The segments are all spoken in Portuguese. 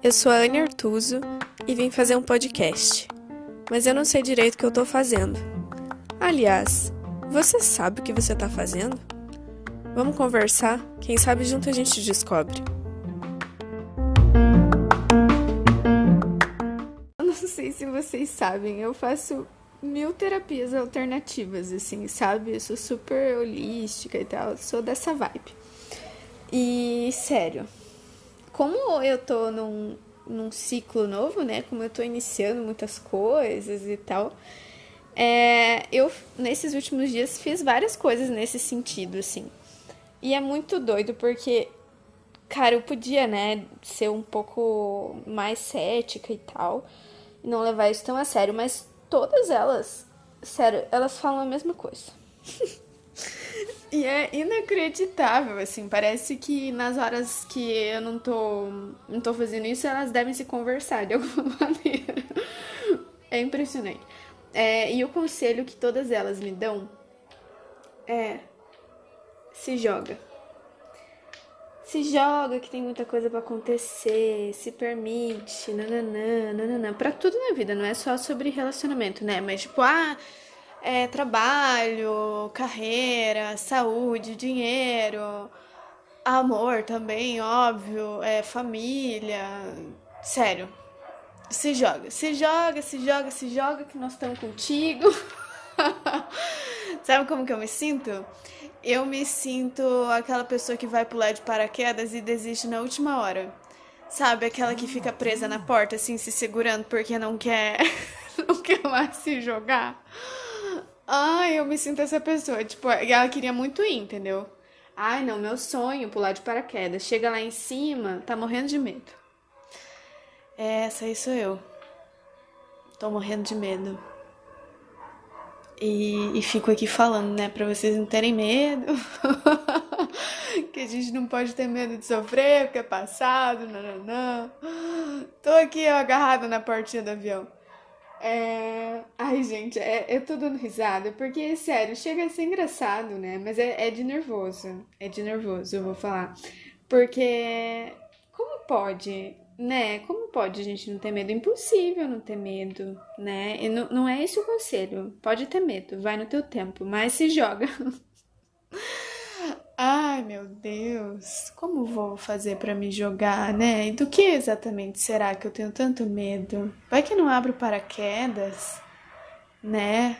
Eu sou a Anne Artuso e vim fazer um podcast, mas eu não sei direito o que eu tô fazendo. Aliás, você sabe o que você tá fazendo? Vamos conversar? Quem sabe junto a gente descobre. Eu não sei se vocês sabem, eu faço mil terapias alternativas, assim, sabe? Eu sou super holística e tal, sou dessa vibe. E sério, como eu tô num, num ciclo novo, né? Como eu tô iniciando muitas coisas e tal, é, eu nesses últimos dias fiz várias coisas nesse sentido, assim. E é muito doido porque, cara, eu podia, né, ser um pouco mais cética e tal, e não levar isso tão a sério, mas todas elas, sério, elas falam a mesma coisa. E é inacreditável, assim, parece que nas horas que eu não tô, não tô fazendo isso, elas devem se conversar de alguma maneira. É impressionante. É, e o conselho que todas elas me dão é: se joga. Se joga que tem muita coisa para acontecer, se permite, nananã, nananã. Pra tudo na vida, não é só sobre relacionamento, né? Mas tipo, ah é, trabalho, carreira, saúde, dinheiro, amor também, óbvio, é, família. Sério, se joga, se joga, se joga, se joga que nós estamos contigo. Sabe como que eu me sinto? Eu me sinto aquela pessoa que vai pular de paraquedas e desiste na última hora. Sabe, aquela que fica presa na porta, assim, se segurando porque não quer, não quer mais se jogar. Ai, eu me sinto essa pessoa. Tipo, ela queria muito ir, entendeu? Ai, não, meu sonho pular de paraquedas. Chega lá em cima, tá morrendo de medo. Essa aí sou eu. Tô morrendo de medo. E, e fico aqui falando, né, pra vocês não terem medo. que a gente não pode ter medo de sofrer, porque é passado, não. Tô aqui agarrada na portinha do avião. É... Ai, gente, é, eu tô dando risada, porque, sério, chega a ser engraçado, né? Mas é, é de nervoso. É de nervoso, eu vou falar. Porque, como pode, né? Como pode a gente não ter medo? Impossível não ter medo, né? E não, não é esse o conselho. Pode ter medo, vai no teu tempo, mas se joga. Ai, meu Deus, como vou fazer para me jogar, né? E do que exatamente será que eu tenho tanto medo? Vai que não abro paraquedas, né?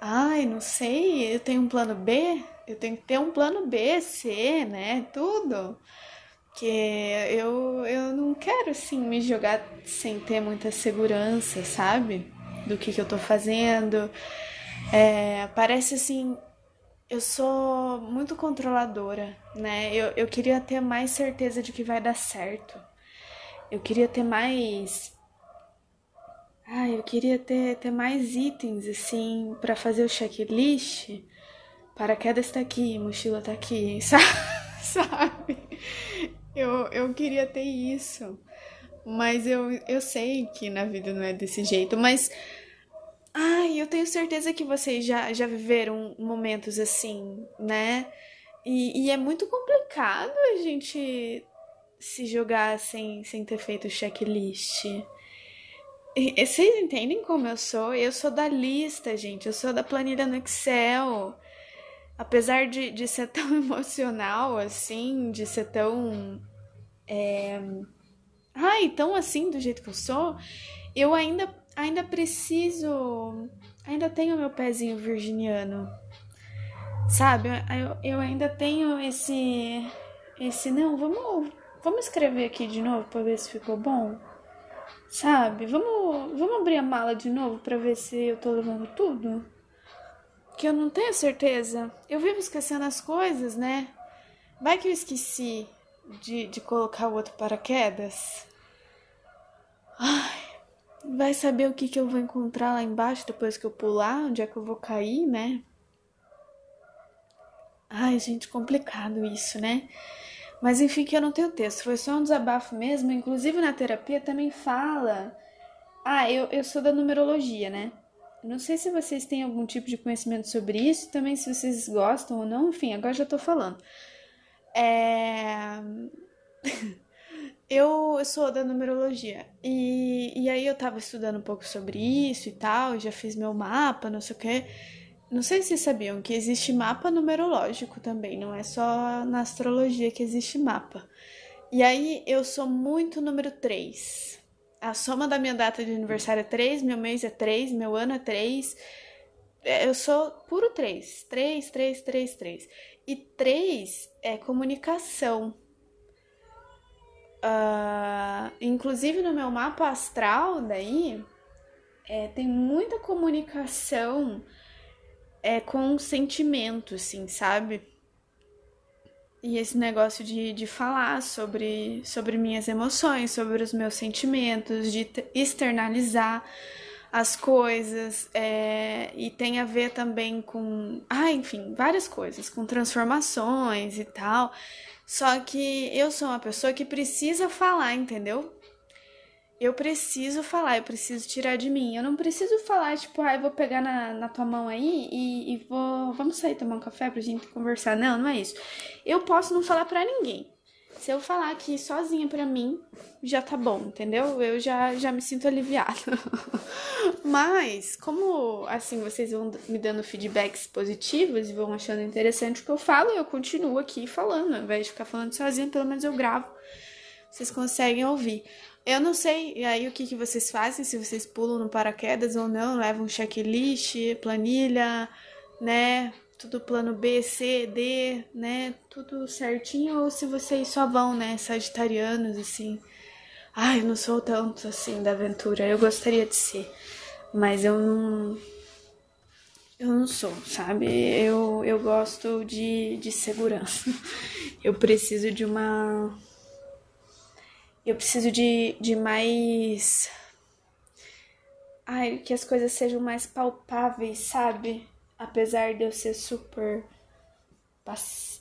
Ai, não sei, eu tenho um plano B? Eu tenho que ter um plano B, C, né? Tudo. Que eu, eu não quero, assim, me jogar sem ter muita segurança, sabe? Do que, que eu tô fazendo. É, parece assim eu sou muito controladora, né? Eu, eu queria ter mais certeza de que vai dar certo. Eu queria ter mais. Ah, eu queria ter, ter mais itens, assim, para fazer o checklist. Paraquedas tá aqui, mochila tá aqui, sabe? Eu, eu queria ter isso. Mas eu, eu sei que na vida não é desse jeito. Mas Ai, eu tenho certeza que vocês já, já viveram momentos assim, né? E, e é muito complicado a gente se jogar sem, sem ter feito checklist. E, vocês entendem como eu sou? Eu sou da lista, gente. Eu sou da planilha no Excel. Apesar de, de ser tão emocional assim, de ser tão. É... Ai, tão assim do jeito que eu sou, eu ainda ainda preciso. Ainda tenho meu pezinho virginiano. Sabe? Eu, eu ainda tenho esse. Esse. Não, vamos. Vamos escrever aqui de novo para ver se ficou bom. Sabe? Vamos, vamos abrir a mala de novo para ver se eu tô levando tudo. Que eu não tenho certeza. Eu vivo esquecendo as coisas, né? Vai que eu esqueci de, de colocar o outro paraquedas. Ai, Vai saber o que, que eu vou encontrar lá embaixo depois que eu pular, onde é que eu vou cair, né? Ai, gente, complicado isso, né? Mas enfim, que eu não tenho texto, foi só um desabafo mesmo. Inclusive na terapia também fala. Ah, eu, eu sou da numerologia, né? Não sei se vocês têm algum tipo de conhecimento sobre isso, também se vocês gostam ou não, enfim, agora já tô falando. É. eu, eu sou da numerologia. E, e aí eu tava estudando um pouco sobre isso e tal, já fiz meu mapa, não sei o quê. Não sei se vocês sabiam que existe mapa numerológico também, não é só na astrologia que existe mapa. E aí eu sou muito número 3. A soma da minha data de aniversário é 3, meu mês é 3, meu ano é 3. É, eu sou puro 3. 3, 3, 3, 3. E 3 é comunicação. Uh, inclusive no meu mapa astral, daí, é, tem muita comunicação é, com sentimento, assim, sabe? E esse negócio de, de falar sobre, sobre minhas emoções, sobre os meus sentimentos, de externalizar as coisas, é, e tem a ver também com. Ah, enfim, várias coisas, com transformações e tal. Só que eu sou uma pessoa que precisa falar, entendeu? Eu preciso falar, eu preciso tirar de mim. Eu não preciso falar, tipo, ah, eu vou pegar na, na tua mão aí e, e vou. Vamos sair tomar um café pra gente conversar. Não, não é isso. Eu posso não falar pra ninguém. Se eu falar aqui sozinha pra mim, já tá bom, entendeu? Eu já, já me sinto aliviada. Mas, como assim vocês vão me dando feedbacks positivos e vão achando interessante o que eu falo, eu continuo aqui falando. Ao invés de ficar falando sozinha, pelo menos eu gravo. Vocês conseguem ouvir. Eu não sei aí o que, que vocês fazem, se vocês pulam no paraquedas ou não, levam checklist, planilha, né? tudo plano B, C, D, né? Tudo certinho, ou se vocês só vão, né? Sagitarianos, assim. Ai, eu não sou tanto assim da aventura. Eu gostaria de ser, mas eu não. Eu não sou, sabe? Eu, eu gosto de, de segurança. Eu preciso de uma. Eu preciso de, de mais. Ai, que as coisas sejam mais palpáveis, sabe? apesar de eu ser super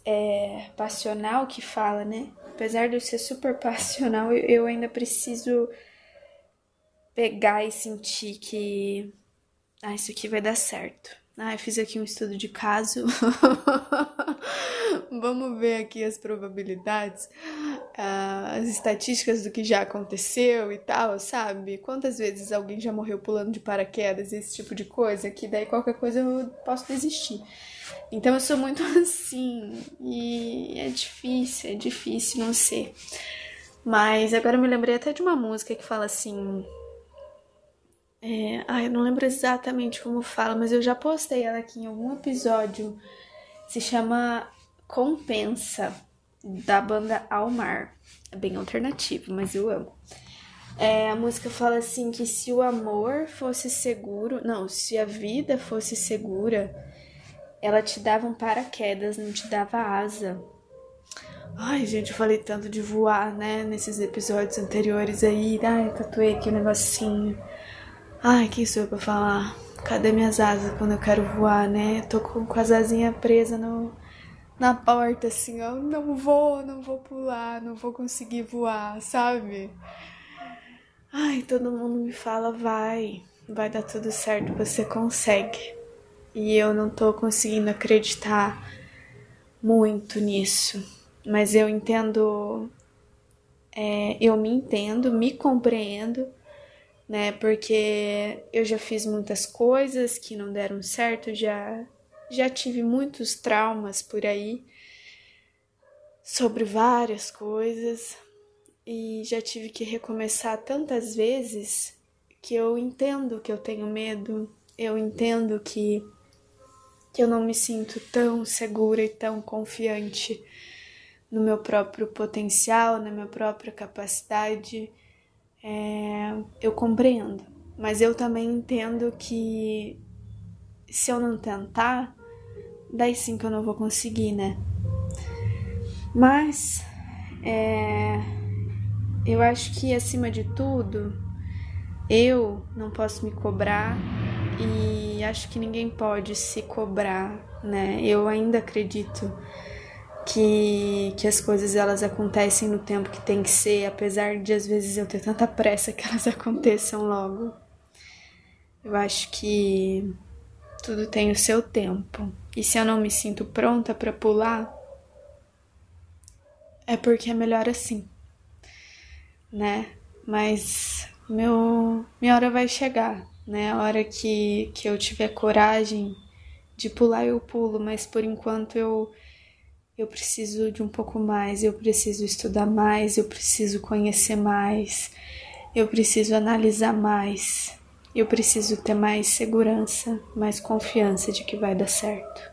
é, passional que fala, né? Apesar de eu ser super passional, eu ainda preciso pegar e sentir que ah, isso aqui vai dar certo. Ah, eu fiz aqui um estudo de caso. Vamos ver aqui as probabilidades, uh, as estatísticas do que já aconteceu e tal, sabe? Quantas vezes alguém já morreu pulando de paraquedas, esse tipo de coisa, que daí qualquer coisa eu posso desistir. Então eu sou muito assim, e é difícil, é difícil não ser. Mas agora eu me lembrei até de uma música que fala assim: é, ah, eu não lembro exatamente como fala, mas eu já postei ela aqui em algum episódio. Se chama Compensa, da banda Almar. É bem alternativo, mas eu amo. É, a música fala assim que se o amor fosse seguro, não, se a vida fosse segura, ela te dava um paraquedas, não te dava asa. Ai, gente, eu falei tanto de voar, né, nesses episódios anteriores aí. Ai, tatuei aqui um negocinho. Ai, que sou eu pra falar? Cadê minhas asas quando eu quero voar, né? Tô com, com as asinhas presas no, na porta, assim, ó. Não vou, não vou pular, não vou conseguir voar, sabe? Ai, todo mundo me fala, vai, vai dar tudo certo, você consegue. E eu não tô conseguindo acreditar muito nisso. Mas eu entendo, é, eu me entendo, me compreendo né? Porque eu já fiz muitas coisas que não deram certo, já já tive muitos traumas por aí sobre várias coisas e já tive que recomeçar tantas vezes que eu entendo que eu tenho medo, eu entendo que que eu não me sinto tão segura e tão confiante no meu próprio potencial, na minha própria capacidade é, eu compreendo, mas eu também entendo que se eu não tentar, daí sim que eu não vou conseguir, né? Mas é, eu acho que acima de tudo, eu não posso me cobrar e acho que ninguém pode se cobrar, né? Eu ainda acredito que, que as coisas elas acontecem no tempo que tem que ser, apesar de às vezes eu ter tanta pressa que elas aconteçam logo. Eu acho que tudo tem o seu tempo. E se eu não me sinto pronta para pular, é porque é melhor assim. né? Mas meu, minha hora vai chegar, né? A hora que, que eu tiver coragem de pular, eu pulo, mas por enquanto eu, eu preciso de um pouco mais, eu preciso estudar mais, eu preciso conhecer mais, eu preciso analisar mais, eu preciso ter mais segurança, mais confiança de que vai dar certo.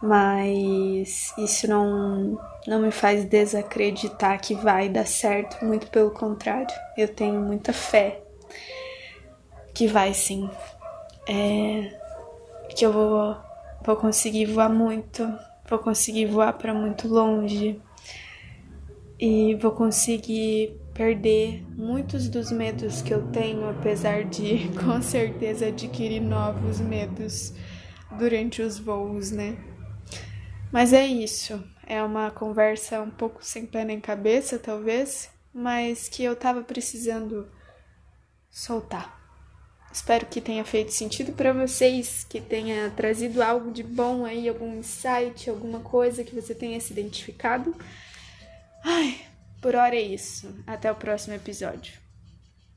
Mas isso não, não me faz desacreditar que vai dar certo, muito pelo contrário, eu tenho muita fé que vai sim, é, que eu vou, vou conseguir voar muito, vou conseguir voar para muito longe e vou conseguir perder muitos dos medos que eu tenho, apesar de com certeza adquirir novos medos durante os voos, né? Mas é isso. É uma conversa um pouco sem pé nem cabeça, talvez, mas que eu tava precisando soltar. Espero que tenha feito sentido para vocês, que tenha trazido algo de bom aí, algum insight, alguma coisa que você tenha se identificado. Ai, por hora é isso. Até o próximo episódio.